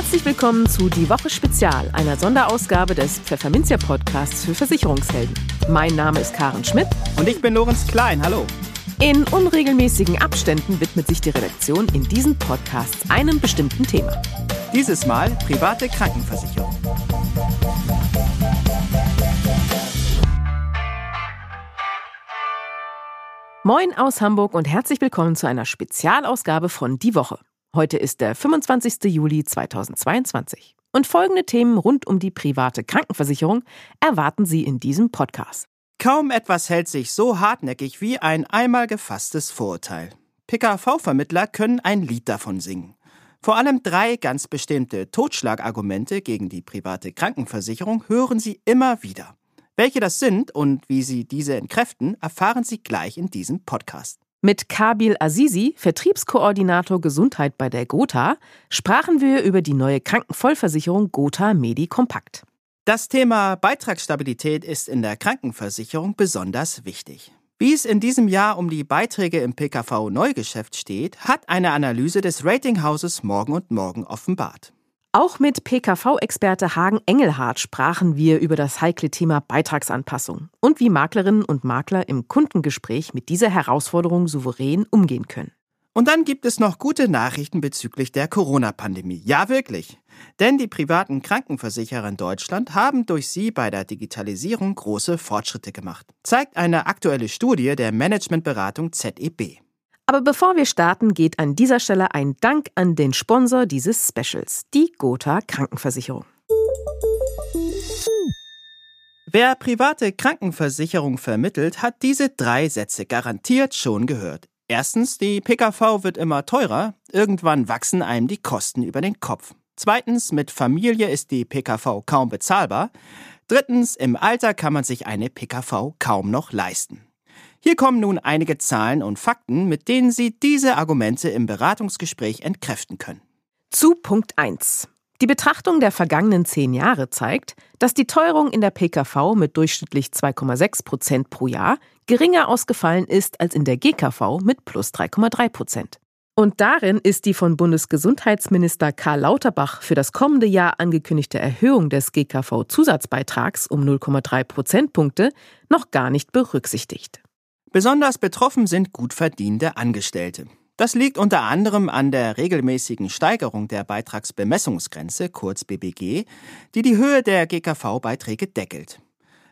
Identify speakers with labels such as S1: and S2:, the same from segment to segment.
S1: Herzlich willkommen zu Die Woche Spezial, einer Sonderausgabe des Pfefferminzia Podcasts für Versicherungshelden. Mein Name ist Karen Schmidt.
S2: Und ich bin Lorenz Klein. Hallo.
S1: In unregelmäßigen Abständen widmet sich die Redaktion in diesen Podcasts einem bestimmten Thema.
S2: Dieses Mal private Krankenversicherung.
S1: Moin aus Hamburg und herzlich willkommen zu einer Spezialausgabe von Die Woche. Heute ist der 25. Juli 2022. Und folgende Themen rund um die private Krankenversicherung erwarten Sie in diesem Podcast.
S2: Kaum etwas hält sich so hartnäckig wie ein einmal gefasstes Vorurteil. PKV-Vermittler können ein Lied davon singen. Vor allem drei ganz bestimmte Totschlagargumente gegen die private Krankenversicherung hören Sie immer wieder. Welche das sind und wie Sie diese entkräften, erfahren Sie gleich in diesem Podcast.
S1: Mit Kabil Azizi, Vertriebskoordinator Gesundheit bei der Gotha, sprachen wir über die neue Krankenvollversicherung Gotha Medi Compact.
S2: Das Thema Beitragsstabilität ist in der Krankenversicherung besonders wichtig. Wie es in diesem Jahr um die Beiträge im PKV-Neugeschäft steht, hat eine Analyse des Ratinghauses Morgen und Morgen offenbart.
S1: Auch mit PKV-Experte Hagen Engelhardt sprachen wir über das heikle Thema Beitragsanpassung und wie Maklerinnen und Makler im Kundengespräch mit dieser Herausforderung souverän umgehen können.
S2: Und dann gibt es noch gute Nachrichten bezüglich der Corona-Pandemie. Ja, wirklich. Denn die privaten Krankenversicherer in Deutschland haben durch sie bei der Digitalisierung große Fortschritte gemacht, zeigt eine aktuelle Studie der Managementberatung ZEB.
S1: Aber bevor wir starten, geht an dieser Stelle ein Dank an den Sponsor dieses Specials, die Gotha Krankenversicherung.
S2: Wer private Krankenversicherung vermittelt, hat diese drei Sätze garantiert schon gehört. Erstens, die PKV wird immer teurer, irgendwann wachsen einem die Kosten über den Kopf. Zweitens, mit Familie ist die PKV kaum bezahlbar. Drittens, im Alter kann man sich eine PKV kaum noch leisten. Hier kommen nun einige Zahlen und Fakten, mit denen Sie diese Argumente im Beratungsgespräch entkräften können.
S1: Zu Punkt 1. Die Betrachtung der vergangenen zehn Jahre zeigt, dass die Teuerung in der PKV mit durchschnittlich 2,6 Prozent pro Jahr geringer ausgefallen ist als in der GKV mit plus 3,3 Prozent. Und darin ist die von Bundesgesundheitsminister Karl Lauterbach für das kommende Jahr angekündigte Erhöhung des GKV-Zusatzbeitrags um 0,3 Prozentpunkte noch gar nicht berücksichtigt.
S2: Besonders betroffen sind gut verdienende Angestellte. Das liegt unter anderem an der regelmäßigen Steigerung der Beitragsbemessungsgrenze, kurz BBG, die die Höhe der GKV-Beiträge deckelt.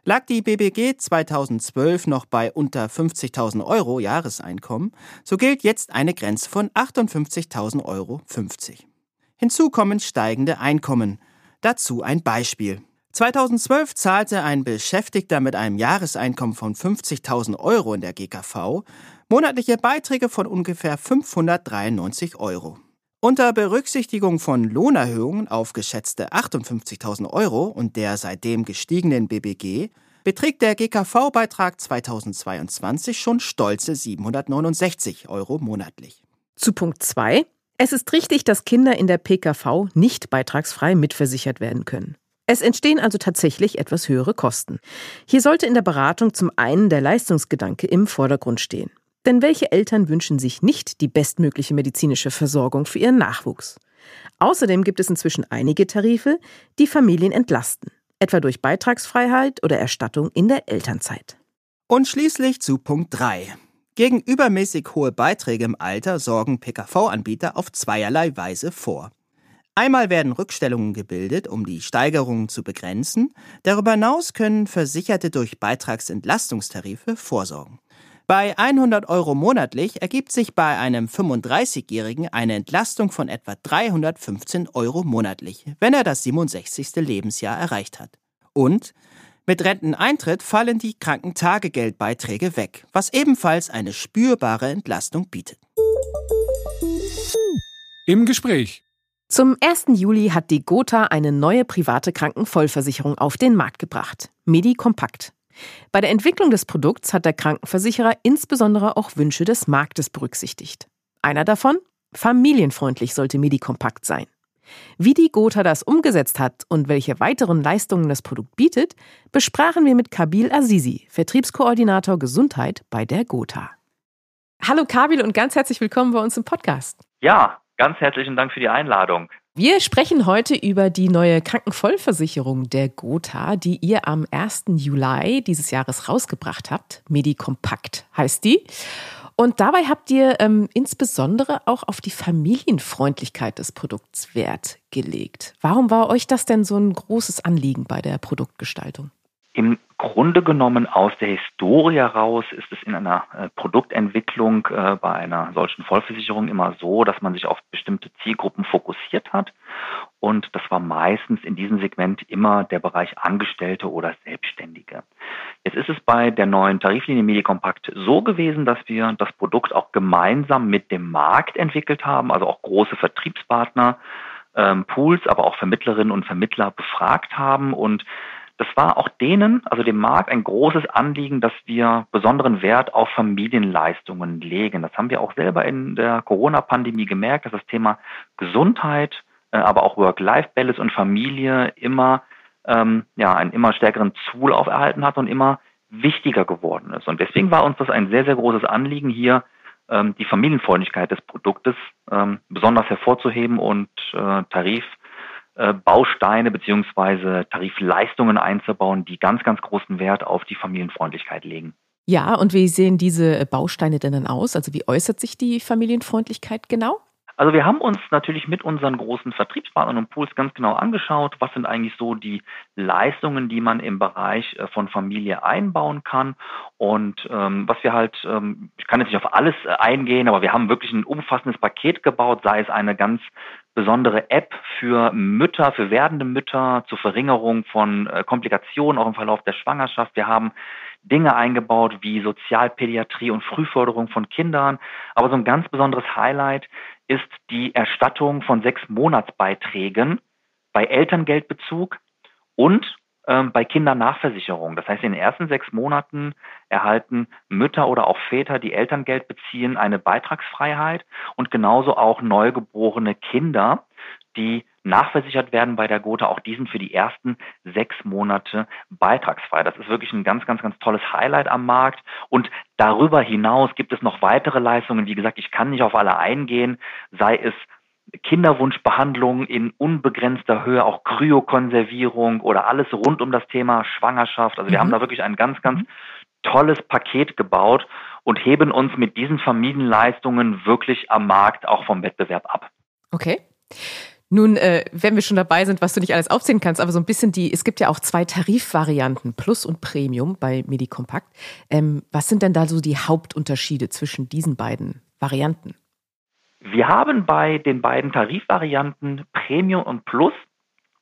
S2: Lag die BBG 2012 noch bei unter 50.000 Euro Jahreseinkommen, so gilt jetzt eine Grenze von 58.000 Euro 50. Hinzu kommen steigende Einkommen. Dazu ein Beispiel. 2012 zahlte ein Beschäftigter mit einem Jahreseinkommen von 50.000 Euro in der GKV monatliche Beiträge von ungefähr 593 Euro. Unter Berücksichtigung von Lohnerhöhungen auf geschätzte 58.000 Euro und der seitdem gestiegenen BBG beträgt der GKV-Beitrag 2022 schon stolze 769 Euro monatlich.
S1: Zu Punkt 2. Es ist richtig, dass Kinder in der PKV nicht beitragsfrei mitversichert werden können. Es entstehen also tatsächlich etwas höhere Kosten. Hier sollte in der Beratung zum einen der Leistungsgedanke im Vordergrund stehen. Denn welche Eltern wünschen sich nicht die bestmögliche medizinische Versorgung für ihren Nachwuchs? Außerdem gibt es inzwischen einige Tarife, die Familien entlasten, etwa durch Beitragsfreiheit oder Erstattung in der Elternzeit.
S2: Und schließlich zu Punkt 3. Gegen übermäßig hohe Beiträge im Alter sorgen PKV-Anbieter auf zweierlei Weise vor. Einmal werden Rückstellungen gebildet, um die Steigerungen zu begrenzen. Darüber hinaus können Versicherte durch Beitragsentlastungstarife vorsorgen. Bei 100 Euro monatlich ergibt sich bei einem 35-Jährigen eine Entlastung von etwa 315 Euro monatlich, wenn er das 67. Lebensjahr erreicht hat. Und mit Renteneintritt fallen die Krankentagegeldbeiträge weg, was ebenfalls eine spürbare Entlastung bietet.
S3: Im Gespräch
S1: zum 1. Juli hat die Gotha eine neue private Krankenvollversicherung auf den Markt gebracht, Medi Compact. Bei der Entwicklung des Produkts hat der Krankenversicherer insbesondere auch Wünsche des Marktes berücksichtigt. Einer davon? Familienfreundlich sollte Medi Compact sein. Wie die Gotha das umgesetzt hat und welche weiteren Leistungen das Produkt bietet, besprachen wir mit Kabil Azizi, Vertriebskoordinator Gesundheit bei der Gotha. Hallo Kabil und ganz herzlich willkommen bei uns im Podcast.
S4: Ja, Ganz herzlichen Dank für die Einladung.
S1: Wir sprechen heute über die neue Krankenvollversicherung der Gotha, die ihr am 1. Juli dieses Jahres rausgebracht habt. Medikompakt heißt die. Und dabei habt ihr ähm, insbesondere auch auf die Familienfreundlichkeit des Produkts Wert gelegt. Warum war euch das denn so ein großes Anliegen bei der Produktgestaltung?
S3: Im Grunde genommen aus der Historie heraus ist es in einer äh, Produktentwicklung äh, bei einer solchen Vollversicherung immer so, dass man sich auf bestimmte Zielgruppen fokussiert hat. Und das war meistens in diesem Segment immer der Bereich Angestellte oder Selbstständige. Jetzt ist es bei der neuen Tariflinie Medikompakt so gewesen, dass wir das Produkt auch gemeinsam mit dem Markt entwickelt haben, also auch große Vertriebspartner, ähm, Pools, aber auch Vermittlerinnen und Vermittler befragt haben und das war auch denen, also dem Markt, ein großes Anliegen, dass wir besonderen Wert auf Familienleistungen legen. Das haben wir auch selber in der Corona-Pandemie gemerkt, dass das Thema Gesundheit, äh, aber auch Work-Life-Balance und Familie immer ähm, ja, einen immer stärkeren Zulauf erhalten hat und immer wichtiger geworden ist. Und deswegen war uns das ein sehr, sehr großes Anliegen, hier ähm, die Familienfreundlichkeit des Produktes ähm, besonders hervorzuheben und äh, Tarif Bausteine beziehungsweise Tarifleistungen einzubauen, die ganz, ganz großen Wert auf die Familienfreundlichkeit legen.
S1: Ja, und wie sehen diese Bausteine denn dann aus? Also wie äußert sich die Familienfreundlichkeit genau?
S3: Also wir haben uns natürlich mit unseren großen Vertriebspartnern und Pools ganz genau angeschaut, was sind eigentlich so die Leistungen, die man im Bereich äh, von Familie einbauen kann. Und ähm, was wir halt, ähm, ich kann jetzt nicht auf alles äh, eingehen, aber wir haben wirklich ein umfassendes Paket gebaut, sei es eine ganz besondere App für Mütter, für werdende Mütter zur Verringerung von äh, Komplikationen auch im Verlauf der Schwangerschaft. Wir haben Dinge eingebaut wie Sozialpädiatrie und Frühförderung von Kindern. Aber so ein ganz besonderes Highlight ist die Erstattung von sechs Monatsbeiträgen bei Elterngeldbezug und bei Kindernachversicherung. Das heißt, in den ersten sechs Monaten erhalten Mütter oder auch Väter, die Elterngeld beziehen, eine Beitragsfreiheit und genauso auch neugeborene Kinder, die nachversichert werden bei der Gotha, auch diesen für die ersten sechs Monate beitragsfrei. Das ist wirklich ein ganz, ganz, ganz tolles Highlight am Markt. Und darüber hinaus gibt es noch weitere Leistungen. Wie gesagt, ich kann nicht auf alle eingehen, sei es Kinderwunschbehandlung in unbegrenzter Höhe, auch Kryokonservierung oder alles rund um das Thema Schwangerschaft. Also wir mhm. haben da wirklich ein ganz, ganz tolles Paket gebaut und heben uns mit diesen Familienleistungen wirklich am Markt auch vom Wettbewerb ab.
S1: Okay. Nun, äh, wenn wir schon dabei sind, was du nicht alles aufzählen kannst, aber so ein bisschen die, es gibt ja auch zwei Tarifvarianten, Plus und Premium bei Medicompact. Ähm, was sind denn da so die Hauptunterschiede zwischen diesen beiden Varianten?
S3: Wir haben bei den beiden Tarifvarianten Premium und Plus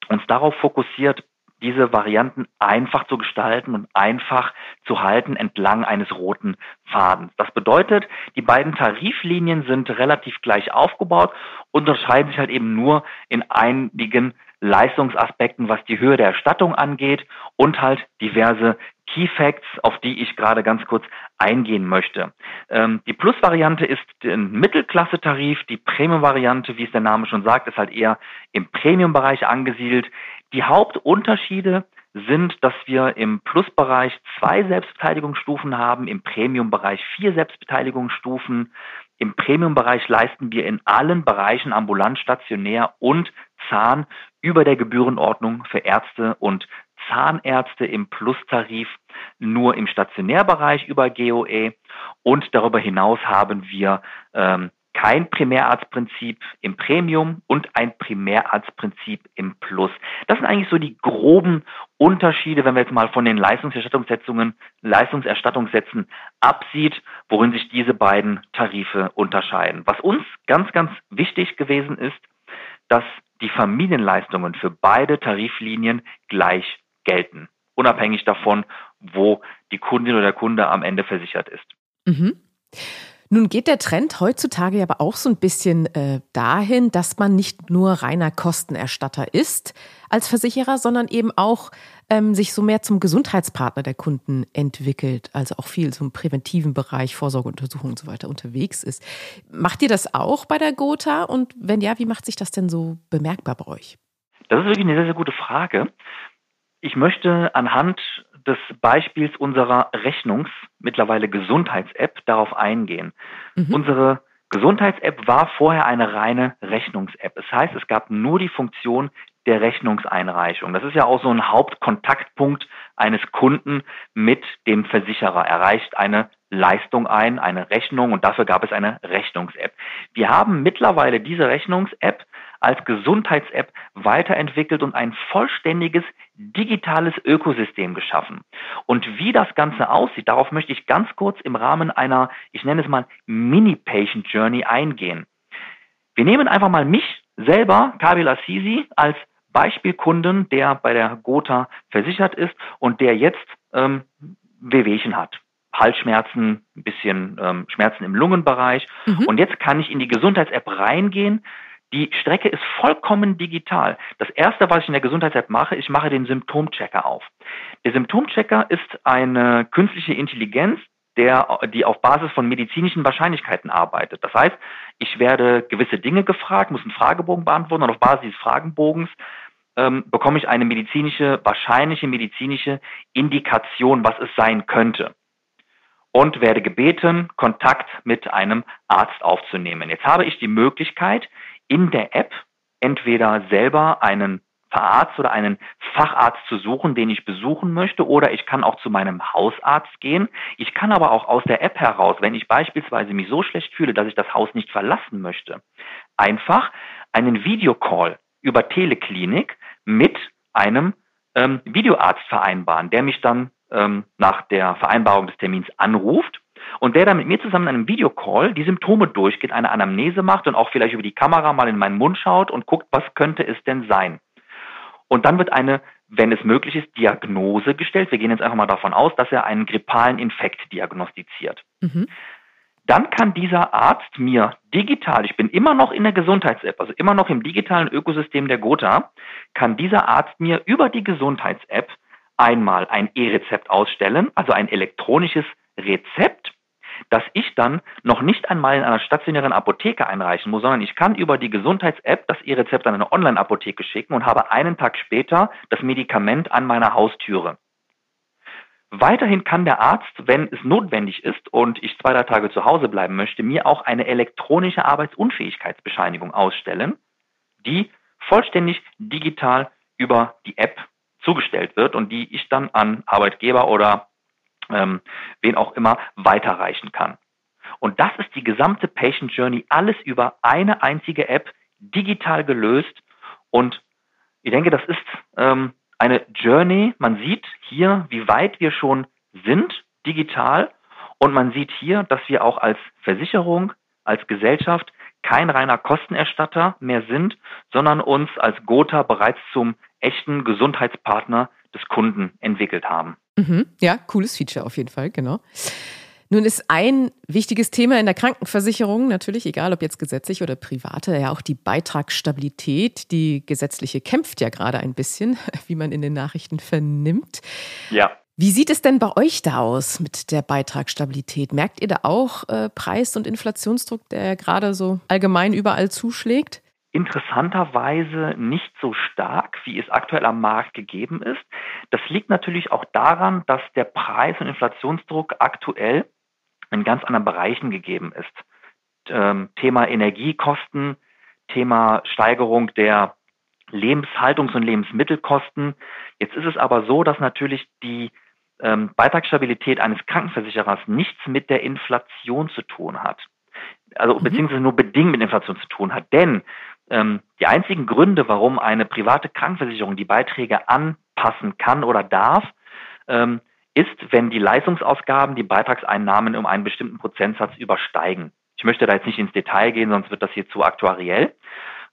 S3: uns darauf fokussiert, diese Varianten einfach zu gestalten und einfach zu halten entlang eines roten Fadens. Das bedeutet, die beiden Tariflinien sind relativ gleich aufgebaut, unterscheiden sich halt eben nur in einigen Leistungsaspekten, was die Höhe der Erstattung angeht und halt diverse Key Facts, auf die ich gerade ganz kurz eingehen möchte. Ähm, die Plus-Variante ist ein Mittelklasse-Tarif, die Premium-Variante, wie es der Name schon sagt, ist halt eher im Premium-Bereich angesiedelt. Die Hauptunterschiede sind, dass wir im Plus-Bereich zwei Selbstbeteiligungsstufen haben, im Premium-Bereich vier Selbstbeteiligungsstufen. Im Premium-Bereich leisten wir in allen Bereichen ambulant, stationär und Zahn über der Gebührenordnung für Ärzte und Zahnärzte im Plus-Tarif nur im Stationärbereich über GOE und darüber hinaus haben wir ähm, kein Primärarztprinzip im Premium und ein Primärarztprinzip im Plus. Das sind eigentlich so die groben Unterschiede, wenn wir jetzt mal von den Leistungserstattungssetzungen, Leistungserstattungssätzen absieht, worin sich diese beiden Tarife unterscheiden. Was uns ganz, ganz wichtig gewesen ist, dass die Familienleistungen für beide Tariflinien gleich gelten, unabhängig davon, wo die Kundin oder der Kunde am Ende versichert ist.
S1: Mhm. Nun geht der Trend heutzutage aber auch so ein bisschen äh, dahin, dass man nicht nur reiner Kostenerstatter ist als Versicherer, sondern eben auch ähm, sich so mehr zum Gesundheitspartner der Kunden entwickelt, also auch viel zum präventiven Bereich, Vorsorgeuntersuchungen und so weiter unterwegs ist. Macht ihr das auch bei der Gotha? Und wenn ja, wie macht sich das denn so bemerkbar bei euch?
S3: Das ist wirklich eine sehr, sehr gute Frage. Ich möchte anhand des Beispiels unserer Rechnungs, mittlerweile Gesundheits-App, darauf eingehen. Mhm. Unsere Gesundheits-App war vorher eine reine Rechnungs-App. Das heißt, es gab nur die Funktion der Rechnungseinreichung. Das ist ja auch so ein Hauptkontaktpunkt eines Kunden mit dem Versicherer. Er reicht eine Leistung ein, eine Rechnung und dafür gab es eine Rechnungs-App. Wir haben mittlerweile diese Rechnungs-App als Gesundheits-App weiterentwickelt und ein vollständiges digitales Ökosystem geschaffen. Und wie das Ganze aussieht, darauf möchte ich ganz kurz im Rahmen einer, ich nenne es mal Mini-Patient Journey eingehen. Wir nehmen einfach mal mich selber, Kabil Assisi, als Beispielkunden, der bei der Gotha versichert ist und der jetzt ähm, Wehwehchen hat. Halsschmerzen, ein bisschen ähm, Schmerzen im Lungenbereich. Mhm. Und jetzt kann ich in die Gesundheits-App reingehen, die Strecke ist vollkommen digital. Das erste, was ich in der Gesundheits-App mache, ich mache den Symptomchecker auf. Der Symptomchecker ist eine künstliche Intelligenz, der, die auf Basis von medizinischen Wahrscheinlichkeiten arbeitet. Das heißt, ich werde gewisse Dinge gefragt, muss einen Fragebogen beantworten und auf Basis dieses Fragebogens ähm, bekomme ich eine medizinische, wahrscheinliche medizinische Indikation, was es sein könnte. Und werde gebeten, Kontakt mit einem Arzt aufzunehmen. Jetzt habe ich die Möglichkeit, in der App entweder selber einen Arzt oder einen Facharzt zu suchen, den ich besuchen möchte, oder ich kann auch zu meinem Hausarzt gehen. Ich kann aber auch aus der App heraus, wenn ich beispielsweise mich so schlecht fühle, dass ich das Haus nicht verlassen möchte, einfach einen Videocall über Teleklinik mit einem ähm, Videoarzt vereinbaren, der mich dann ähm, nach der Vereinbarung des Termins anruft und der dann mit mir zusammen in einem Videocall die Symptome durchgeht, eine Anamnese macht und auch vielleicht über die Kamera mal in meinen Mund schaut und guckt, was könnte es denn sein. Und dann wird eine, wenn es möglich ist, Diagnose gestellt. Wir gehen jetzt einfach mal davon aus, dass er einen grippalen Infekt diagnostiziert. Mhm. Dann kann dieser Arzt mir digital, ich bin immer noch in der Gesundheits-App, also immer noch im digitalen Ökosystem der Gotha, kann dieser Arzt mir über die Gesundheits-App einmal ein E-Rezept ausstellen, also ein elektronisches Rezept, das ich dann noch nicht einmal in einer stationären Apotheke einreichen muss, sondern ich kann über die Gesundheits-App das E-Rezept an eine Online-Apotheke schicken und habe einen Tag später das Medikament an meiner Haustüre. Weiterhin kann der Arzt, wenn es notwendig ist und ich zwei, drei Tage zu Hause bleiben möchte, mir auch eine elektronische Arbeitsunfähigkeitsbescheinigung ausstellen, die vollständig digital über die App zugestellt wird und die ich dann an Arbeitgeber oder ähm, wen auch immer weiterreichen kann. Und das ist die gesamte Patient Journey, alles über eine einzige App, digital gelöst. Und ich denke, das ist ähm, eine Journey. Man sieht hier, wie weit wir schon sind, digital. Und man sieht hier, dass wir auch als Versicherung, als Gesellschaft kein reiner Kostenerstatter mehr sind, sondern uns als Gotha bereits zum echten Gesundheitspartner des Kunden entwickelt haben.
S1: Mhm. Ja, cooles Feature auf jeden Fall, genau. Nun ist ein wichtiges Thema in der Krankenversicherung natürlich, egal ob jetzt gesetzlich oder private, ja auch die Beitragsstabilität. Die gesetzliche kämpft ja gerade ein bisschen, wie man in den Nachrichten vernimmt.
S3: Ja.
S1: Wie sieht es denn bei euch da aus mit der Beitragsstabilität? Merkt ihr da auch äh, Preis- und Inflationsdruck, der gerade so allgemein überall zuschlägt?
S3: Interessanterweise nicht so stark, wie es aktuell am Markt gegeben ist. Das liegt natürlich auch daran, dass der Preis- und Inflationsdruck aktuell in ganz anderen Bereichen gegeben ist. Ähm, Thema Energiekosten, Thema Steigerung der Lebenshaltungs- und Lebensmittelkosten. Jetzt ist es aber so, dass natürlich die ähm, Beitragsstabilität eines Krankenversicherers nichts mit der Inflation zu tun hat. Also mhm. beziehungsweise nur bedingt mit Inflation zu tun hat. Denn ähm, die einzigen Gründe, warum eine private Krankenversicherung die Beiträge anpassen kann oder darf, ähm, ist, wenn die Leistungsausgaben die Beitragseinnahmen um einen bestimmten Prozentsatz übersteigen. Ich möchte da jetzt nicht ins Detail gehen, sonst wird das hier zu aktuariell.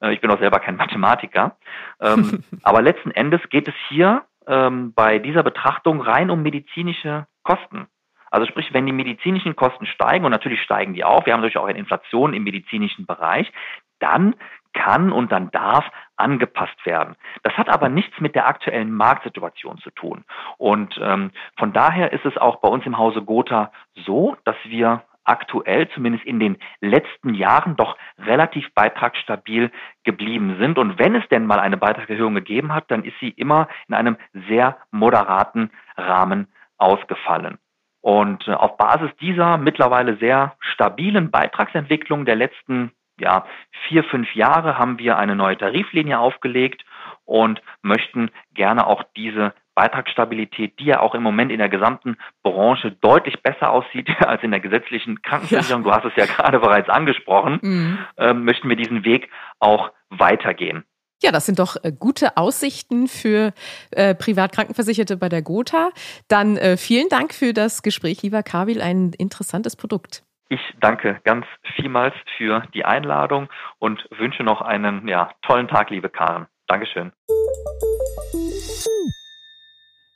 S3: Äh, ich bin auch selber kein Mathematiker. Ähm, aber letzten Endes geht es hier ähm, bei dieser Betrachtung rein um medizinische Kosten. Also sprich, wenn die medizinischen Kosten steigen, und natürlich steigen die auch, wir haben natürlich auch eine Inflation im medizinischen Bereich, dann kann und dann darf angepasst werden. Das hat aber nichts mit der aktuellen Marktsituation zu tun. Und ähm, von daher ist es auch bei uns im Hause Gotha so, dass wir aktuell, zumindest in den letzten Jahren, doch relativ beitragsstabil geblieben sind. Und wenn es denn mal eine Beitragserhöhung gegeben hat, dann ist sie immer in einem sehr moderaten Rahmen ausgefallen. Und äh, auf Basis dieser mittlerweile sehr stabilen Beitragsentwicklung der letzten ja, vier, fünf Jahre haben wir eine neue Tariflinie aufgelegt und möchten gerne auch diese Beitragsstabilität, die ja auch im Moment in der gesamten Branche deutlich besser aussieht als in der gesetzlichen Krankenversicherung, ja. du hast es ja gerade bereits angesprochen, mhm. äh, möchten wir diesen Weg auch weitergehen.
S1: Ja, das sind doch äh, gute Aussichten für äh, Privatkrankenversicherte bei der Gotha. Dann äh, vielen Dank für das Gespräch, lieber Kawil, ein interessantes Produkt.
S3: Ich danke ganz vielmals für die Einladung und wünsche noch einen ja, tollen Tag, liebe Karen. Dankeschön.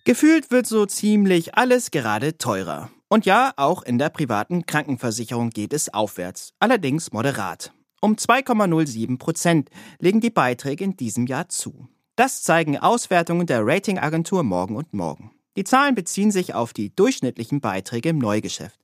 S2: Gefühlt wird so ziemlich alles gerade teurer. Und ja, auch in der privaten Krankenversicherung geht es aufwärts, allerdings moderat. Um 2,07 Prozent legen die Beiträge in diesem Jahr zu. Das zeigen Auswertungen der Ratingagentur Morgen und Morgen. Die Zahlen beziehen sich auf die durchschnittlichen Beiträge im Neugeschäft.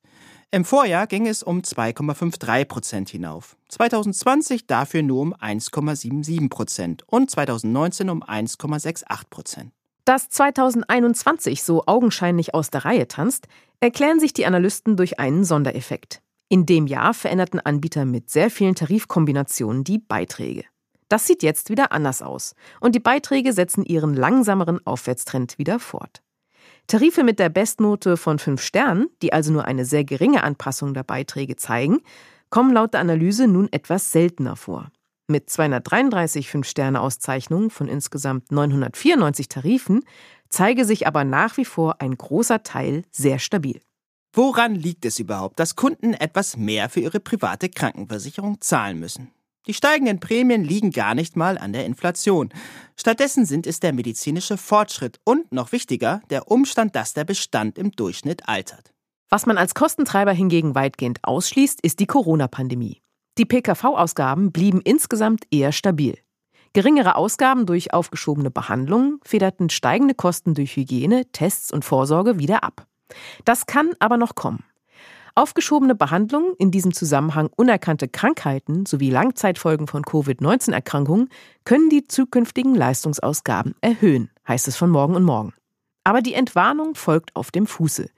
S2: Im Vorjahr ging es um 2,53 Prozent hinauf, 2020 dafür nur um 1,77 Prozent und 2019 um 1,68 Prozent.
S1: Dass 2021 so augenscheinlich aus der Reihe tanzt, erklären sich die Analysten durch einen Sondereffekt. In dem Jahr veränderten Anbieter mit sehr vielen Tarifkombinationen die Beiträge. Das sieht jetzt wieder anders aus und die Beiträge setzen ihren langsameren Aufwärtstrend wieder fort. Tarife mit der Bestnote von 5 Sternen, die also nur eine sehr geringe Anpassung der Beiträge zeigen, kommen laut der Analyse nun etwas seltener vor. Mit 233 5-Sterne-Auszeichnungen von insgesamt 994 Tarifen zeige sich aber nach wie vor ein großer Teil sehr stabil.
S2: Woran liegt es überhaupt, dass Kunden etwas mehr für ihre private Krankenversicherung zahlen müssen? Die steigenden Prämien liegen gar nicht mal an der Inflation. Stattdessen sind es der medizinische Fortschritt und, noch wichtiger, der Umstand, dass der Bestand im Durchschnitt altert.
S1: Was man als Kostentreiber hingegen weitgehend ausschließt, ist die Corona-Pandemie. Die PKV-Ausgaben blieben insgesamt eher stabil. Geringere Ausgaben durch aufgeschobene Behandlungen federten steigende Kosten durch Hygiene, Tests und Vorsorge wieder ab. Das kann aber noch kommen. Aufgeschobene Behandlungen, in diesem Zusammenhang unerkannte Krankheiten sowie Langzeitfolgen von Covid-19-Erkrankungen können die zukünftigen Leistungsausgaben erhöhen, heißt es von Morgen und Morgen. Aber die Entwarnung folgt auf dem Fuße.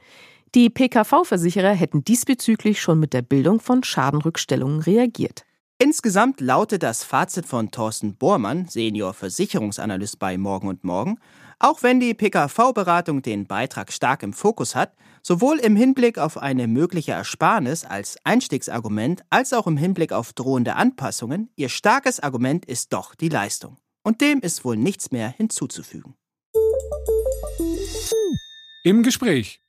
S1: Die PKV-Versicherer hätten diesbezüglich schon mit der Bildung von Schadenrückstellungen reagiert.
S2: Insgesamt lautet das Fazit von Thorsten Bormann, Senior Versicherungsanalyst bei Morgen und Morgen, auch wenn die PKV-Beratung den Beitrag stark im Fokus hat, sowohl im Hinblick auf eine mögliche Ersparnis als Einstiegsargument als auch im Hinblick auf drohende Anpassungen, ihr starkes Argument ist doch die Leistung. Und dem ist wohl nichts mehr hinzuzufügen.
S4: Im Gespräch.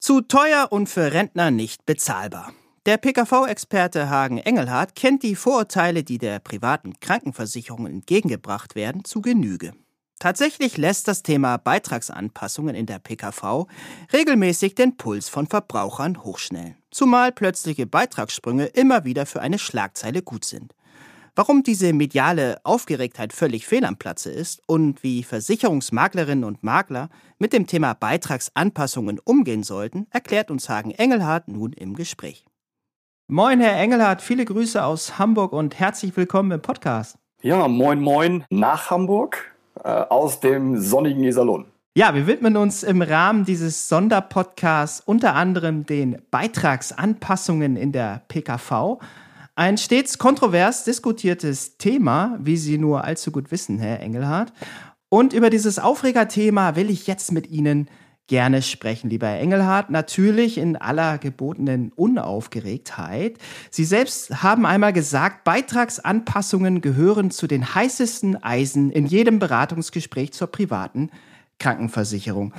S2: Zu teuer und für Rentner nicht bezahlbar. Der PKV-Experte Hagen Engelhardt kennt die Vorurteile, die der privaten Krankenversicherung entgegengebracht werden, zu Genüge. Tatsächlich lässt das Thema Beitragsanpassungen in der PKV regelmäßig den Puls von Verbrauchern hochschnellen, zumal plötzliche Beitragssprünge immer wieder für eine Schlagzeile gut sind. Warum diese mediale Aufgeregtheit völlig fehl am Platze ist und wie Versicherungsmaklerinnen und Makler mit dem Thema Beitragsanpassungen umgehen sollten, erklärt uns Hagen Engelhardt nun im Gespräch. Moin, Herr Engelhardt, viele Grüße aus Hamburg und herzlich willkommen im Podcast.
S5: Ja, moin, moin nach Hamburg aus dem sonnigen Iserlohn.
S2: Ja, wir widmen uns im Rahmen dieses Sonderpodcasts unter anderem den Beitragsanpassungen in der PKV. Ein stets kontrovers diskutiertes Thema, wie Sie nur allzu gut wissen, Herr Engelhardt. Und über dieses Aufregerthema will ich jetzt mit Ihnen gerne sprechen, lieber Herr Engelhardt. Natürlich in aller gebotenen Unaufgeregtheit. Sie selbst haben einmal gesagt, Beitragsanpassungen gehören zu den heißesten Eisen in jedem Beratungsgespräch zur privaten Krankenversicherung.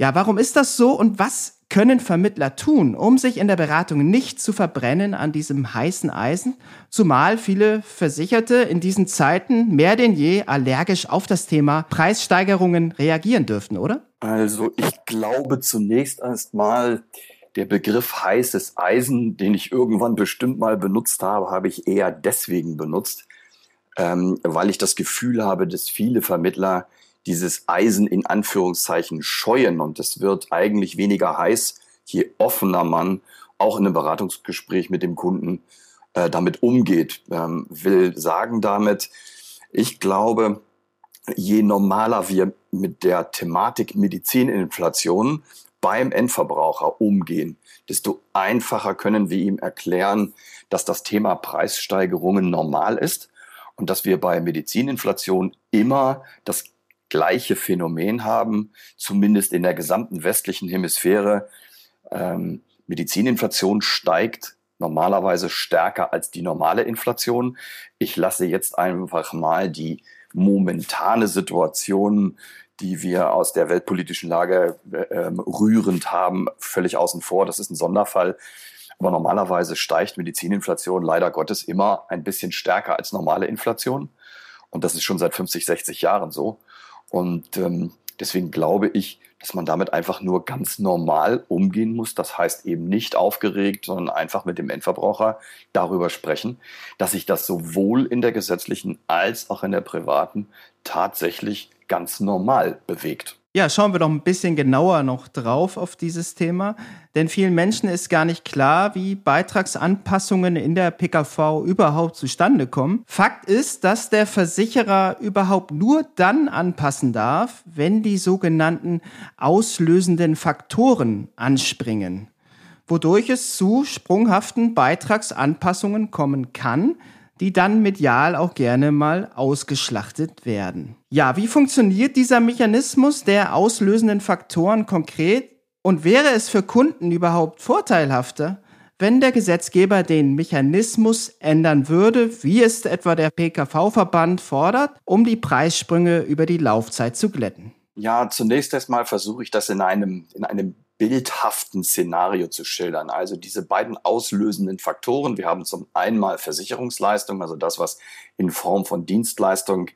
S2: Ja, warum ist das so und was können Vermittler tun, um sich in der Beratung nicht zu verbrennen an diesem heißen Eisen, zumal viele Versicherte in diesen Zeiten mehr denn je allergisch auf das Thema Preissteigerungen reagieren dürften, oder?
S5: Also ich glaube zunächst erstmal, der Begriff heißes Eisen, den ich irgendwann bestimmt mal benutzt habe, habe ich eher deswegen benutzt, ähm, weil ich das Gefühl habe, dass viele Vermittler dieses Eisen in Anführungszeichen scheuen und es wird eigentlich weniger heiß, je offener man auch in einem Beratungsgespräch mit dem Kunden äh, damit umgeht. Ähm, will sagen damit, ich glaube, je normaler wir mit der Thematik Medizininflation beim Endverbraucher umgehen, desto einfacher können wir ihm erklären, dass das Thema Preissteigerungen normal ist und dass wir bei Medizininflation immer das gleiche Phänomen haben, zumindest in der gesamten westlichen Hemisphäre. Ähm, Medizininflation steigt normalerweise stärker als die normale Inflation. Ich lasse jetzt einfach mal die momentane Situation, die wir aus der weltpolitischen Lage äh, rührend haben, völlig außen vor. Das ist ein Sonderfall. Aber normalerweise steigt Medizininflation leider Gottes immer ein bisschen stärker als normale Inflation. Und das ist schon seit 50, 60 Jahren so. Und ähm, deswegen glaube ich, dass man damit einfach nur ganz normal umgehen muss. Das heißt eben nicht aufgeregt, sondern einfach mit dem Endverbraucher darüber sprechen, dass sich das sowohl in der gesetzlichen als auch in der privaten tatsächlich ganz normal bewegt.
S2: Ja, schauen wir doch ein bisschen genauer noch drauf auf dieses Thema. Denn vielen Menschen ist gar nicht klar, wie Beitragsanpassungen in der PKV überhaupt zustande kommen. Fakt ist, dass der Versicherer überhaupt nur dann anpassen darf, wenn die sogenannten auslösenden Faktoren anspringen, wodurch es zu sprunghaften Beitragsanpassungen kommen kann, die dann medial auch gerne mal ausgeschlachtet werden. Ja, wie funktioniert dieser Mechanismus der auslösenden Faktoren konkret? Und wäre es für Kunden überhaupt vorteilhafter, wenn der Gesetzgeber den Mechanismus ändern würde, wie es etwa der PKV-Verband fordert, um die Preissprünge über die Laufzeit zu glätten?
S5: Ja, zunächst erstmal versuche ich das in einem, in einem bildhaften Szenario zu schildern. Also diese beiden auslösenden Faktoren. Wir haben zum einen mal Versicherungsleistung, also das, was in Form von Dienstleistung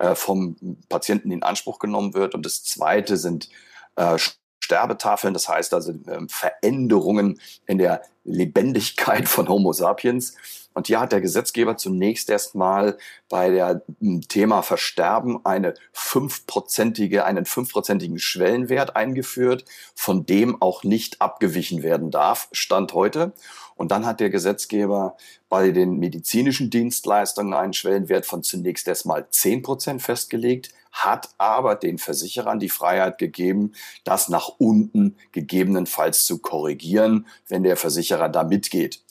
S5: äh, vom Patienten in Anspruch genommen wird. Und das zweite sind äh, Sterbetafeln, das heißt also äh, Veränderungen in der Lebendigkeit von Homo sapiens. Und hier hat der Gesetzgeber zunächst erstmal bei der hm, Thema Versterben eine fünfprozentige, einen fünfprozentigen Schwellenwert eingeführt, von dem auch nicht abgewichen werden darf, Stand heute. Und dann hat der Gesetzgeber bei den medizinischen Dienstleistungen einen Schwellenwert von zunächst erstmal zehn Prozent festgelegt, hat aber den Versicherern die Freiheit gegeben, das nach unten gegebenenfalls zu korrigieren, wenn der Versicherer da mitgeht.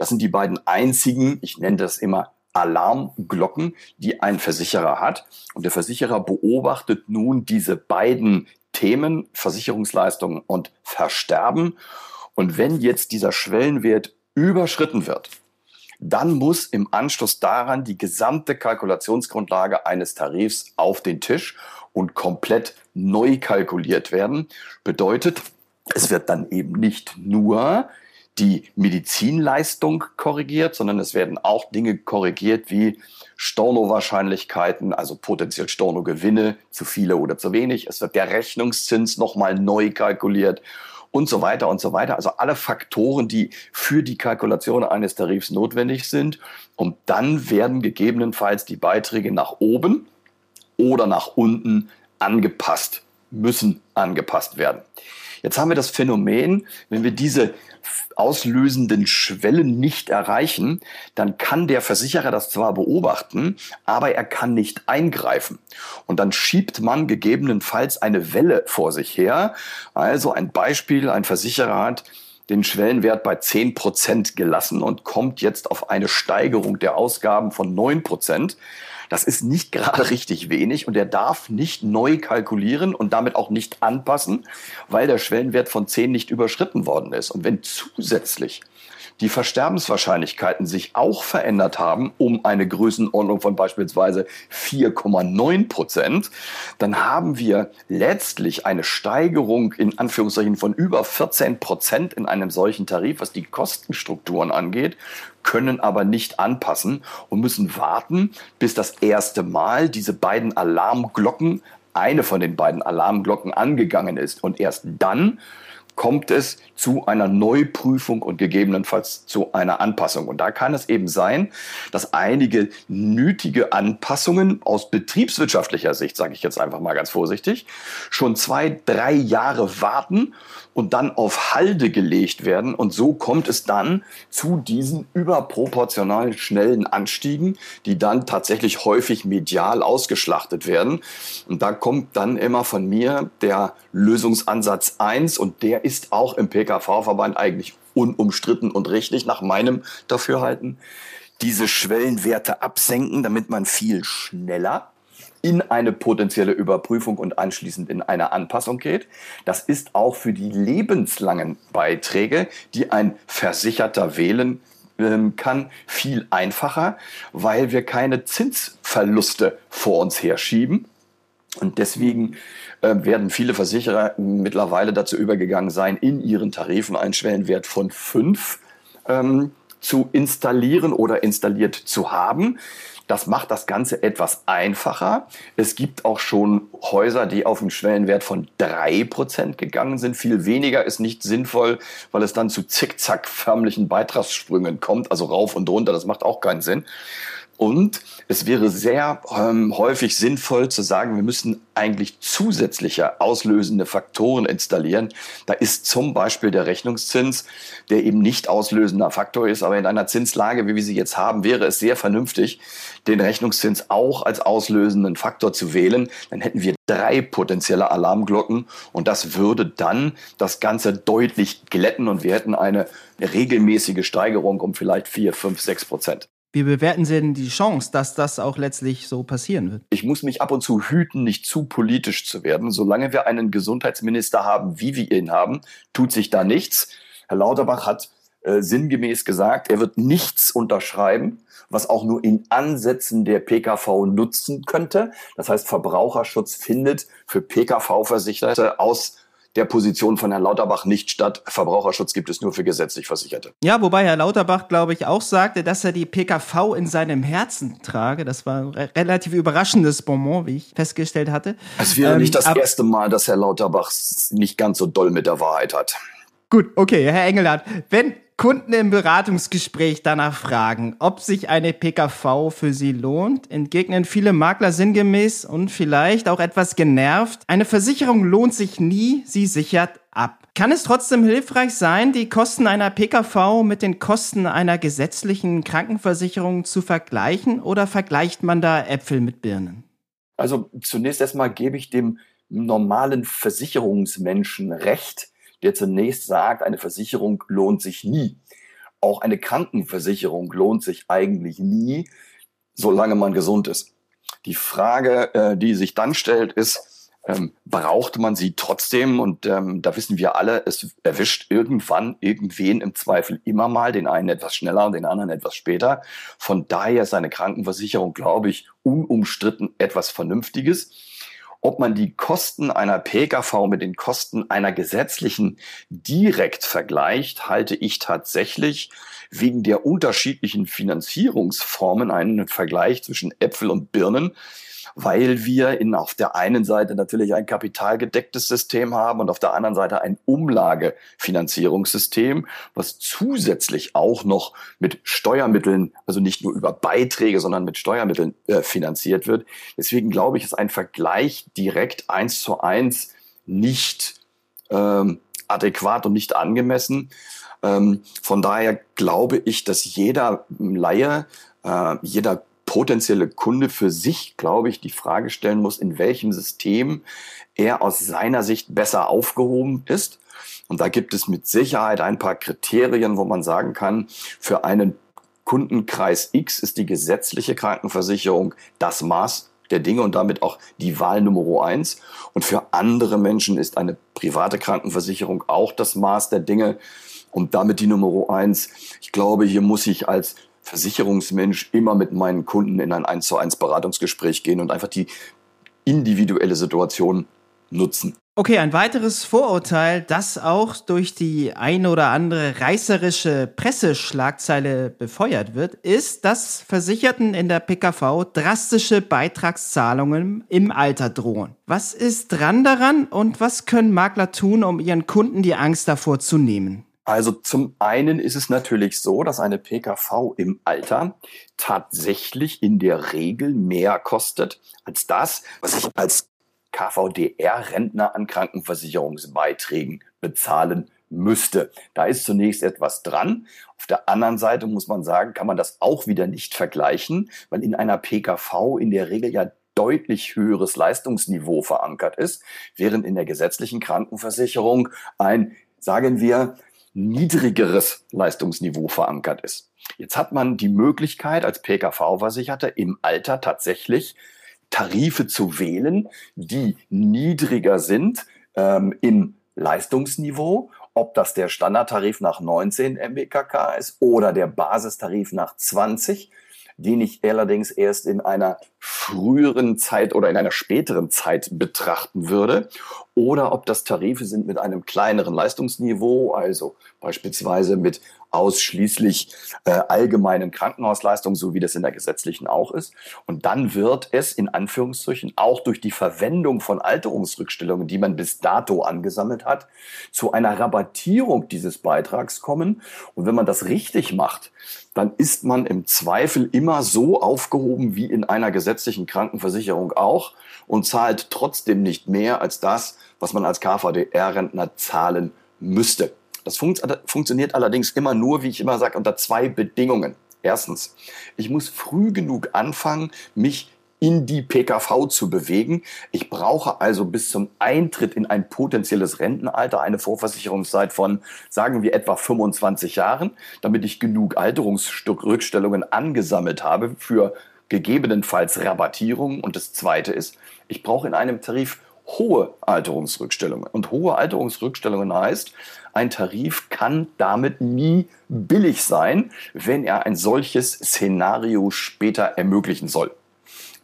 S5: Das sind die beiden einzigen, ich nenne das immer Alarmglocken, die ein Versicherer hat. Und der Versicherer beobachtet nun diese beiden Themen, Versicherungsleistung und Versterben. Und wenn jetzt dieser Schwellenwert überschritten wird, dann muss im Anschluss daran die gesamte Kalkulationsgrundlage eines Tarifs auf den Tisch und komplett neu kalkuliert werden. Bedeutet, es wird dann eben nicht nur die Medizinleistung korrigiert, sondern es werden auch Dinge korrigiert wie Stornowahrscheinlichkeiten, also potenziell Stornogewinne, zu viele oder zu wenig. Es wird der Rechnungszins nochmal neu kalkuliert und so weiter und so weiter. Also alle Faktoren, die für die Kalkulation eines Tarifs notwendig sind. Und dann werden gegebenenfalls die Beiträge nach oben oder nach unten angepasst, müssen angepasst werden. Jetzt haben wir das Phänomen, wenn wir diese auslösenden Schwellen nicht erreichen, dann kann der Versicherer das zwar beobachten, aber er kann nicht eingreifen. Und dann schiebt man gegebenenfalls eine Welle vor sich her. Also ein Beispiel, ein Versicherer hat den Schwellenwert bei 10% gelassen und kommt jetzt auf eine Steigerung der Ausgaben von 9%. Das ist nicht gerade richtig wenig und er darf nicht neu kalkulieren und damit auch nicht anpassen, weil der Schwellenwert von 10 nicht überschritten worden ist. Und wenn zusätzlich die Versterbenswahrscheinlichkeiten sich auch verändert haben um eine Größenordnung von beispielsweise 4,9 Prozent, dann haben wir letztlich eine Steigerung in Anführungszeichen von über 14 Prozent in einem solchen Tarif, was die Kostenstrukturen angeht, können aber nicht anpassen und müssen warten, bis das erste Mal diese beiden Alarmglocken, eine von den beiden Alarmglocken angegangen ist. Und erst dann kommt es zu einer Neuprüfung und gegebenenfalls zu einer Anpassung. Und da kann es eben sein, dass einige nötige Anpassungen aus betriebswirtschaftlicher Sicht, sage ich jetzt einfach mal ganz vorsichtig, schon zwei, drei Jahre warten und dann auf Halde gelegt werden. Und so kommt es dann zu diesen überproportional schnellen Anstiegen, die dann tatsächlich häufig medial ausgeschlachtet werden. Und da kommt dann immer von mir der Lösungsansatz eins und der ist auch im PKV-Verband eigentlich unumstritten und richtig nach meinem Dafürhalten. Diese Schwellenwerte absenken, damit man viel schneller in eine potenzielle Überprüfung und anschließend in eine Anpassung geht. Das ist auch für die lebenslangen Beiträge, die ein Versicherter wählen ähm, kann, viel einfacher, weil wir keine Zinsverluste vor uns herschieben. Und deswegen äh, werden viele Versicherer mittlerweile dazu übergegangen sein, in ihren Tarifen einen Schwellenwert von fünf ähm, zu installieren oder installiert zu haben. Das macht das Ganze etwas einfacher. Es gibt auch schon Häuser, die auf einen Schwellenwert von drei Prozent gegangen sind. Viel weniger ist nicht sinnvoll, weil es dann zu zickzack-förmlichen Beitragssprüngen kommt, also rauf und runter. Das macht auch keinen Sinn. Und es wäre sehr ähm, häufig sinnvoll zu sagen, wir müssen eigentlich zusätzliche auslösende Faktoren installieren. Da ist zum Beispiel der Rechnungszins, der eben nicht auslösender Faktor ist, aber in einer Zinslage, wie wir sie jetzt haben, wäre es sehr vernünftig, den Rechnungszins auch als auslösenden Faktor zu wählen. Dann hätten wir drei potenzielle Alarmglocken und das würde dann das Ganze deutlich glätten und wir hätten eine regelmäßige Steigerung um vielleicht vier, fünf, sechs Prozent.
S2: Wie bewerten Sie denn die Chance, dass das auch letztlich so passieren wird?
S5: Ich muss mich ab und zu hüten, nicht zu politisch zu werden. Solange wir einen Gesundheitsminister haben, wie wir ihn haben, tut sich da nichts. Herr Lauterbach hat äh, sinngemäß gesagt, er wird nichts unterschreiben, was auch nur in Ansätzen der PKV nutzen könnte. Das heißt, Verbraucherschutz findet für PKV-Versicherte aus der Position von Herrn Lauterbach nicht statt. Verbraucherschutz gibt es nur für gesetzlich Versicherte.
S2: Ja, wobei Herr Lauterbach, glaube ich, auch sagte, dass er die PKV in seinem Herzen trage. Das war ein re relativ überraschendes Bonbon, wie ich festgestellt hatte.
S5: Es wäre ähm, nicht das erste Mal, dass Herr Lauterbach nicht ganz so doll mit der Wahrheit hat.
S2: Gut, okay, Herr Engelhardt, wenn Kunden im Beratungsgespräch danach fragen, ob sich eine PKV für sie lohnt, entgegnen viele Makler sinngemäß und vielleicht auch etwas genervt, eine Versicherung lohnt sich nie, sie sichert ab. Kann es trotzdem hilfreich sein, die Kosten einer PKV mit den Kosten einer gesetzlichen Krankenversicherung zu vergleichen oder vergleicht man da Äpfel mit Birnen?
S5: Also zunächst erstmal gebe ich dem normalen Versicherungsmenschen recht, der zunächst sagt, eine Versicherung lohnt sich nie. Auch eine Krankenversicherung lohnt sich eigentlich nie, solange man gesund ist. Die Frage, äh, die sich dann stellt, ist, ähm, braucht man sie trotzdem? Und ähm, da wissen wir alle, es erwischt irgendwann irgendwen im Zweifel immer mal, den einen etwas schneller und den anderen etwas später. Von daher ist eine Krankenversicherung, glaube ich, unumstritten etwas Vernünftiges ob man die Kosten einer PKV mit den Kosten einer gesetzlichen direkt vergleicht, halte ich tatsächlich wegen der unterschiedlichen Finanzierungsformen einen Vergleich zwischen Äpfel und Birnen weil wir in, auf der einen Seite natürlich ein kapitalgedecktes System haben und auf der anderen Seite ein Umlagefinanzierungssystem, was zusätzlich auch noch mit Steuermitteln, also nicht nur über Beiträge, sondern mit Steuermitteln äh, finanziert wird. Deswegen glaube ich, ist ein Vergleich direkt eins zu eins nicht ähm, adäquat und nicht angemessen. Ähm, von daher glaube ich, dass jeder Laie, äh, jeder potenzielle Kunde für sich, glaube ich, die Frage stellen muss, in welchem System er aus seiner Sicht besser aufgehoben ist. Und da gibt es mit Sicherheit ein paar Kriterien, wo man sagen kann, für einen Kundenkreis X ist die gesetzliche Krankenversicherung das Maß der Dinge und damit auch die Wahl Nummer eins. Und für andere Menschen ist eine private Krankenversicherung auch das Maß der Dinge und damit die Nummer eins. Ich glaube, hier muss ich als Versicherungsmensch immer mit meinen Kunden in ein 1 zu 1 Beratungsgespräch gehen und einfach die individuelle Situation nutzen.
S2: Okay, ein weiteres Vorurteil, das auch durch die ein oder andere reißerische Presseschlagzeile befeuert wird, ist, dass Versicherten in der PKV drastische Beitragszahlungen im Alter drohen. Was ist dran daran und was können Makler tun, um ihren Kunden die Angst davor zu nehmen?
S5: Also zum einen ist es natürlich so, dass eine PKV im Alter tatsächlich in der Regel mehr kostet als das, was ich als KVDR-Rentner an Krankenversicherungsbeiträgen bezahlen müsste. Da ist zunächst etwas dran. Auf der anderen Seite muss man sagen, kann man das auch wieder nicht vergleichen, weil in einer PKV in der Regel ja deutlich höheres Leistungsniveau verankert ist, während in der gesetzlichen Krankenversicherung ein, sagen wir, niedrigeres Leistungsniveau verankert ist. Jetzt hat man die Möglichkeit als PKV-Versicherter im Alter tatsächlich Tarife zu wählen, die niedriger sind ähm, im Leistungsniveau, ob das der Standardtarif nach 19 MBKK ist oder der Basistarif nach 20, den ich allerdings erst in einer früheren Zeit oder in einer späteren Zeit betrachten würde, oder ob das Tarife sind mit einem kleineren Leistungsniveau, also beispielsweise mit ausschließlich äh, allgemeinen Krankenhausleistungen, so wie das in der gesetzlichen auch ist. Und dann wird es in Anführungszeichen auch durch die Verwendung von Alterungsrückstellungen, die man bis dato angesammelt hat, zu einer Rabattierung dieses Beitrags kommen. Und wenn man das richtig macht, dann ist man im Zweifel immer so aufgehoben wie in einer gesetzlichen Krankenversicherung auch und zahlt trotzdem nicht mehr als das, was man als KVDR-Rentner zahlen müsste. Das funkt, funktioniert allerdings immer nur, wie ich immer sage, unter zwei Bedingungen. Erstens, ich muss früh genug anfangen, mich in die PKV zu bewegen. Ich brauche also bis zum Eintritt in ein potenzielles Rentenalter eine Vorversicherungszeit von, sagen wir, etwa 25 Jahren, damit ich genug Alterungsrückstellungen angesammelt habe für gegebenenfalls Rabattierungen. Und das Zweite ist, ich brauche in einem Tarif hohe Alterungsrückstellungen. Und hohe Alterungsrückstellungen heißt, ein Tarif kann damit nie billig sein, wenn er ein solches Szenario später ermöglichen soll.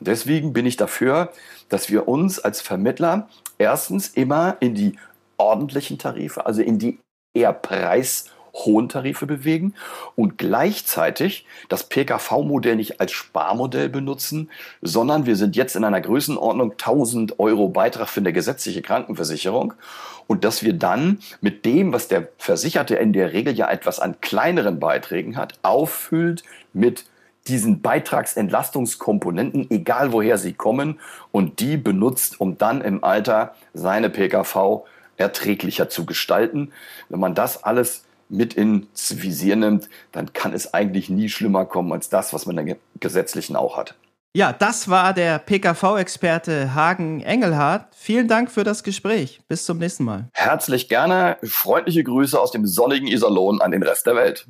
S5: Deswegen bin ich dafür, dass wir uns als Vermittler erstens immer in die ordentlichen Tarife, also in die eher preis hohen Tarife bewegen und gleichzeitig das PKV-Modell nicht als Sparmodell benutzen, sondern wir sind jetzt in einer Größenordnung 1000 Euro Beitrag für eine gesetzliche Krankenversicherung und dass wir dann mit dem, was der Versicherte in der Regel ja etwas an kleineren Beiträgen hat, auffüllt mit diesen Beitragsentlastungskomponenten, egal woher sie kommen, und die benutzt, um dann im Alter seine PKV erträglicher zu gestalten. Wenn man das alles mit ins Visier nimmt, dann kann es eigentlich nie schlimmer kommen als das, was man in der gesetzlichen auch hat.
S2: Ja, das war der PKV-Experte Hagen Engelhardt. Vielen Dank für das Gespräch. Bis zum nächsten Mal.
S5: Herzlich gerne. Freundliche Grüße aus dem sonnigen Iserlohn an den Rest der Welt.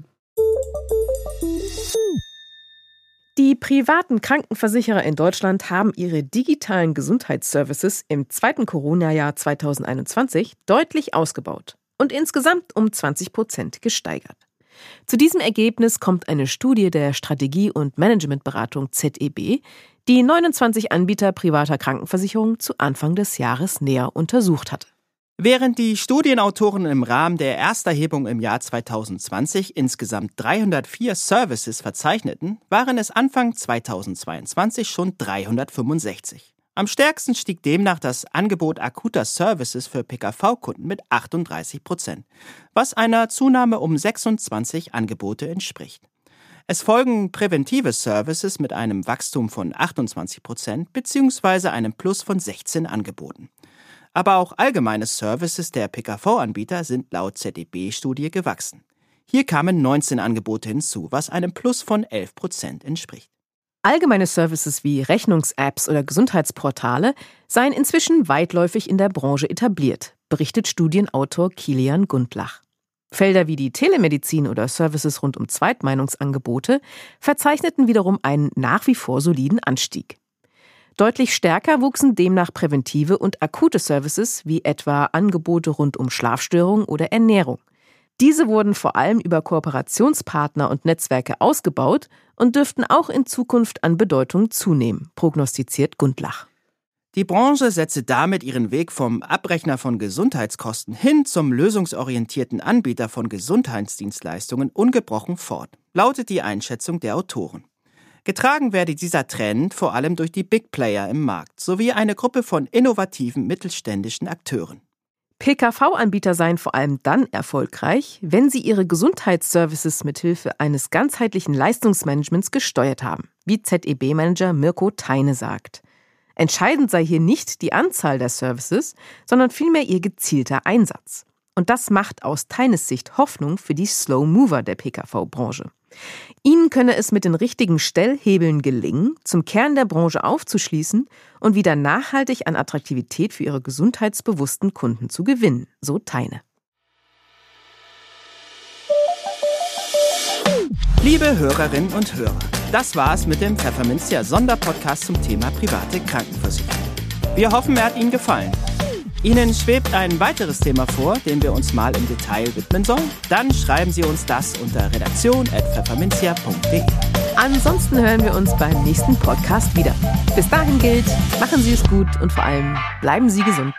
S1: Die privaten Krankenversicherer in Deutschland haben ihre digitalen Gesundheitsservices im zweiten Corona-Jahr 2021 deutlich ausgebaut und insgesamt um 20 Prozent gesteigert. Zu diesem Ergebnis kommt eine Studie der Strategie- und Managementberatung ZEB, die 29 Anbieter privater Krankenversicherungen zu Anfang des Jahres näher untersucht hatte.
S2: Während die Studienautoren im Rahmen der Ersterhebung im Jahr 2020 insgesamt 304 Services verzeichneten, waren es Anfang 2022 schon 365. Am stärksten stieg demnach das Angebot akuter Services für PKV-Kunden mit 38 Prozent, was einer Zunahme um 26 Angebote entspricht. Es folgen präventive Services mit einem Wachstum von 28 Prozent bzw. einem Plus von 16 Angeboten. Aber auch allgemeine Services der PKV-Anbieter sind laut ZDB-Studie gewachsen. Hier kamen 19 Angebote hinzu, was einem Plus von 11 Prozent entspricht.
S1: Allgemeine Services wie Rechnungs-Apps oder Gesundheitsportale seien inzwischen weitläufig in der Branche etabliert, berichtet Studienautor Kilian Gundlach. Felder wie die Telemedizin oder Services rund um Zweitmeinungsangebote verzeichneten wiederum einen nach wie vor soliden Anstieg. Deutlich stärker wuchsen demnach präventive und akute Services wie etwa Angebote rund um Schlafstörungen oder Ernährung. Diese wurden vor allem über Kooperationspartner und Netzwerke ausgebaut und dürften auch in Zukunft an Bedeutung zunehmen, prognostiziert Gundlach.
S2: Die Branche setze damit ihren Weg vom Abrechner von Gesundheitskosten hin zum lösungsorientierten Anbieter von Gesundheitsdienstleistungen ungebrochen fort, lautet die Einschätzung der Autoren. Getragen werde dieser Trend vor allem durch die Big Player im Markt sowie eine Gruppe von innovativen mittelständischen Akteuren.
S1: PKV-Anbieter seien vor allem dann erfolgreich, wenn sie ihre Gesundheitsservices mithilfe eines ganzheitlichen Leistungsmanagements gesteuert haben, wie ZEB-Manager Mirko Teine sagt. Entscheidend sei hier nicht die Anzahl der Services, sondern vielmehr ihr gezielter Einsatz. Und das macht aus Teines Sicht Hoffnung für die Slow Mover der PKV-Branche. Ihnen könne es mit den richtigen Stellhebeln gelingen, zum Kern der Branche aufzuschließen und wieder nachhaltig an Attraktivität für ihre gesundheitsbewussten Kunden zu gewinnen, so Teine.
S2: Liebe Hörerinnen und Hörer, das war's mit dem Pfefferminzia Sonderpodcast zum Thema private Krankenversicherung. Wir hoffen, er hat Ihnen gefallen. Ihnen schwebt ein weiteres Thema vor, dem wir uns mal im Detail widmen sollen? Dann schreiben Sie uns das unter redaktion.pfefferminzia.de.
S1: Ansonsten hören wir uns beim nächsten Podcast wieder. Bis dahin gilt, machen Sie es gut und vor allem bleiben Sie gesund.